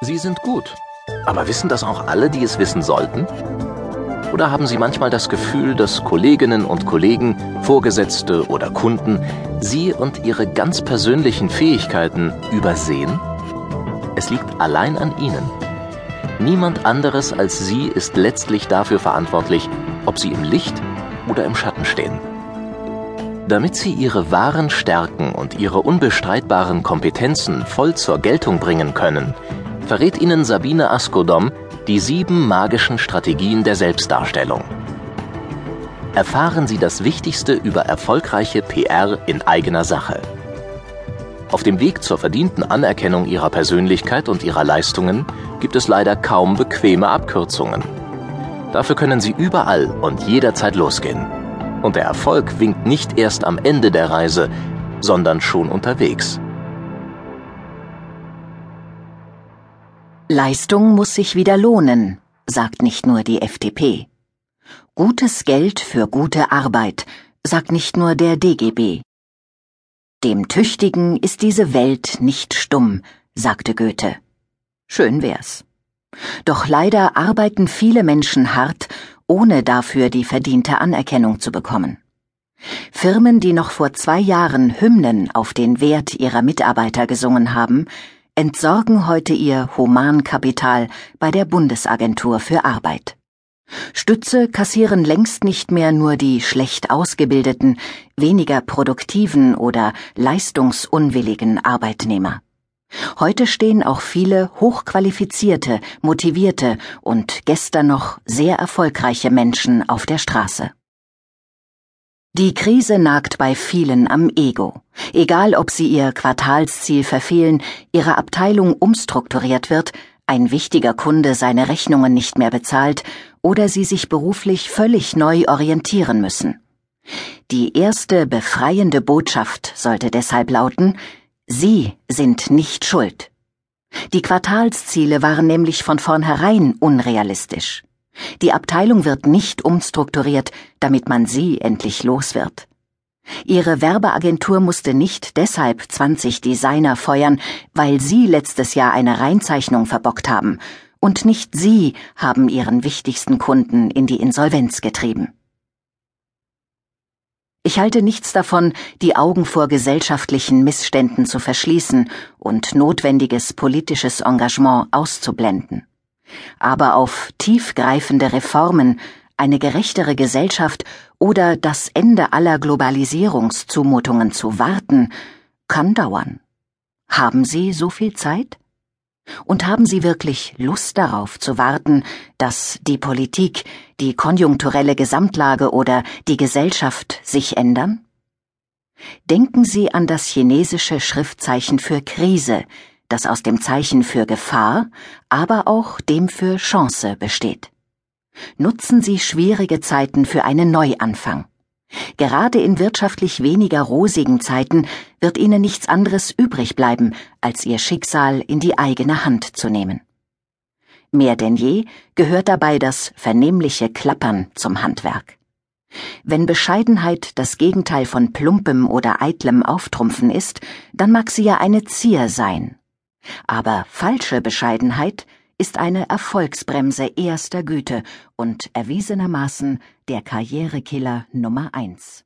Sie sind gut. Aber wissen das auch alle, die es wissen sollten? Oder haben Sie manchmal das Gefühl, dass Kolleginnen und Kollegen, Vorgesetzte oder Kunden Sie und Ihre ganz persönlichen Fähigkeiten übersehen? Es liegt allein an Ihnen. Niemand anderes als Sie ist letztlich dafür verantwortlich, ob Sie im Licht oder im Schatten stehen. Damit Sie Ihre wahren Stärken und Ihre unbestreitbaren Kompetenzen voll zur Geltung bringen können, verrät Ihnen Sabine Askodom die sieben magischen Strategien der Selbstdarstellung. Erfahren Sie das Wichtigste über erfolgreiche PR in eigener Sache. Auf dem Weg zur verdienten Anerkennung Ihrer Persönlichkeit und Ihrer Leistungen gibt es leider kaum bequeme Abkürzungen. Dafür können Sie überall und jederzeit losgehen. Und der Erfolg winkt nicht erst am Ende der Reise, sondern schon unterwegs. Leistung muss sich wieder lohnen, sagt nicht nur die FDP. Gutes Geld für gute Arbeit, sagt nicht nur der DGB. Dem Tüchtigen ist diese Welt nicht stumm, sagte Goethe. Schön wär's. Doch leider arbeiten viele Menschen hart, ohne dafür die verdiente Anerkennung zu bekommen. Firmen, die noch vor zwei Jahren Hymnen auf den Wert ihrer Mitarbeiter gesungen haben, entsorgen heute ihr Humankapital bei der Bundesagentur für Arbeit. Stütze kassieren längst nicht mehr nur die schlecht ausgebildeten, weniger produktiven oder leistungsunwilligen Arbeitnehmer. Heute stehen auch viele hochqualifizierte, motivierte und gestern noch sehr erfolgreiche Menschen auf der Straße. Die Krise nagt bei vielen am Ego. Egal, ob sie ihr Quartalsziel verfehlen, ihre Abteilung umstrukturiert wird, ein wichtiger Kunde seine Rechnungen nicht mehr bezahlt oder sie sich beruflich völlig neu orientieren müssen. Die erste befreiende Botschaft sollte deshalb lauten, Sie sind nicht schuld. Die Quartalsziele waren nämlich von vornherein unrealistisch. Die Abteilung wird nicht umstrukturiert, damit man sie endlich los wird. Ihre Werbeagentur musste nicht deshalb 20 Designer feuern, weil Sie letztes Jahr eine Reinzeichnung verbockt haben, und nicht Sie haben Ihren wichtigsten Kunden in die Insolvenz getrieben. Ich halte nichts davon, die Augen vor gesellschaftlichen Missständen zu verschließen und notwendiges politisches Engagement auszublenden aber auf tiefgreifende Reformen, eine gerechtere Gesellschaft oder das Ende aller Globalisierungszumutungen zu warten, kann dauern. Haben Sie so viel Zeit? Und haben Sie wirklich Lust darauf zu warten, dass die Politik, die konjunkturelle Gesamtlage oder die Gesellschaft sich ändern? Denken Sie an das chinesische Schriftzeichen für Krise, das aus dem Zeichen für Gefahr, aber auch dem für Chance besteht. Nutzen Sie schwierige Zeiten für einen Neuanfang. Gerade in wirtschaftlich weniger rosigen Zeiten wird Ihnen nichts anderes übrig bleiben, als Ihr Schicksal in die eigene Hand zu nehmen. Mehr denn je gehört dabei das vernehmliche Klappern zum Handwerk. Wenn Bescheidenheit das Gegenteil von plumpem oder eitlem Auftrumpfen ist, dann mag sie ja eine Zier sein, aber falsche Bescheidenheit ist eine Erfolgsbremse erster Güte und erwiesenermaßen der Karrierekiller Nummer eins.